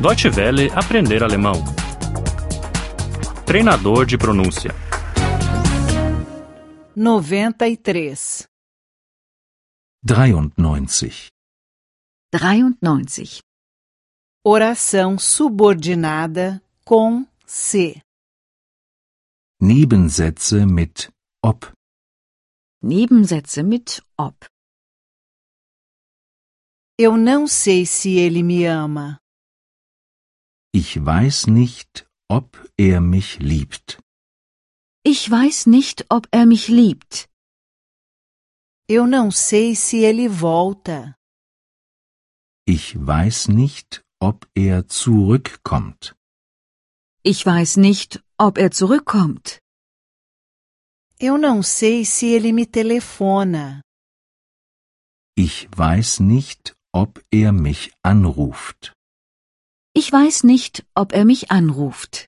Deutsche Welle aprender alemão. Treinador de pronúncia. 93. 93. 93. Oração subordinada com se. Nebensätze mit ob. Nebensätze mit ob. Eu não sei se ele me ama. Ich weiß nicht, ob er mich liebt. Ich weiß nicht, ob er mich liebt. Eu não sei se ele volta. Ich weiß nicht, ob er zurückkommt. Ich weiß nicht, ob er zurückkommt. Eu não sei se ele me telefona. Ich weiß nicht, ob er mich anruft. Ich weiß nicht, ob er mich anruft.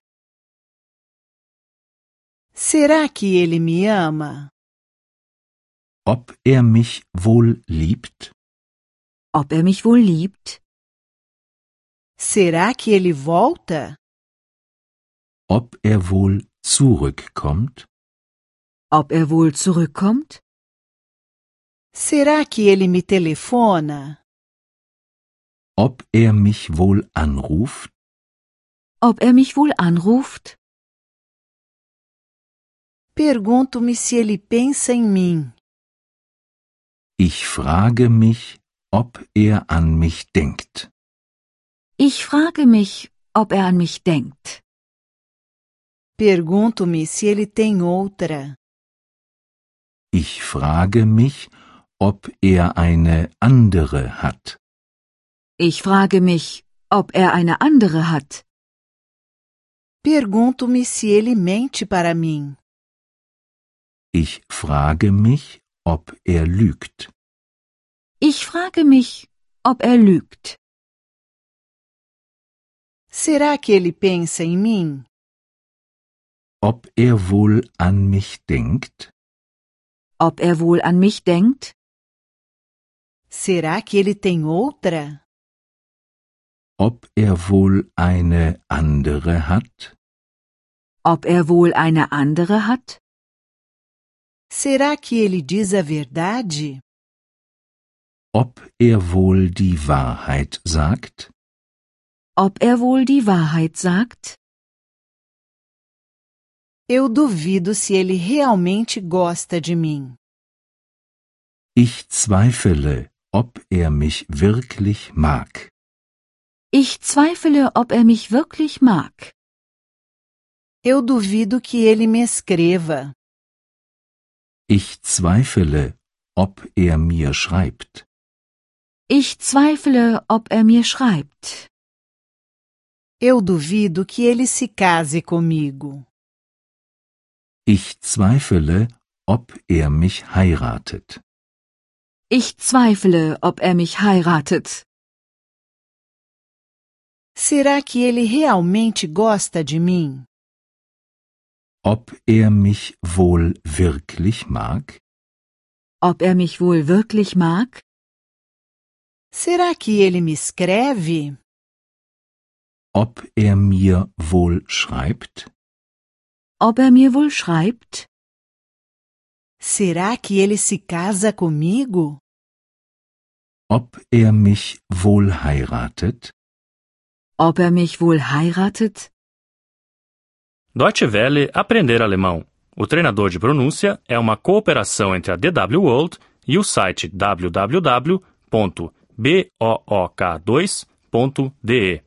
Será que ele me ama? Ob er mich wohl liebt? Ob er mich wohl liebt? Será que ele volta? Ob er wohl zurückkommt? Ob er wohl zurückkommt? Será que ele me telefona? Ob er mich wohl anruft? Ob er mich wohl anruft? Pergunto-me se ele pensa em mim. Ich frage mich, ob er an mich denkt. Ich frage mich, ob er an mich denkt. Pergunto-me se ele tem outra. Ich frage mich, ob er eine andere hat. Ich frage mich, ob er eine andere hat. Pergunto-me se ele mente para mim. Ich frage mich, ob er lügt. Ich frage mich, ob er lügt. Será que ele pensa em mim? Ob er wohl an mich denkt? Ob er wohl an mich denkt? Será que ele tem outra? Ob er wohl eine andere hat? Ob er wohl eine andere hat? Será que ele diz a verdade? Ob er wohl die Wahrheit sagt? Ob er wohl die Wahrheit sagt? Eu duvido se ele realmente gosta de mim. Ich zweifle, ob er mich wirklich mag. Ich zweifle, ob er mich wirklich mag. Eu duvido que ele me escreva. Ich zweifle, ob er mir schreibt. Ich zweifle, ob er mir schreibt. Eu duvido que ele se case comigo. Ich zweifle, ob er mich heiratet. Ich zweifle, ob er mich heiratet. Será que ele realmente gosta de mim? Ob er mich wohl wirklich mag? Ob er mich wohl wirklich mag? Será que ele me escreve? Ob er mir wohl schreibt? Ob er mir wohl schreibt? Será que ele se casa comigo? Ob er mich wohl heiratet? Ob er mich wohl heiratet? Deutsche Welle aprender alemão. O treinador de pronúncia é uma cooperação entre a DW World e o site www.book2.de.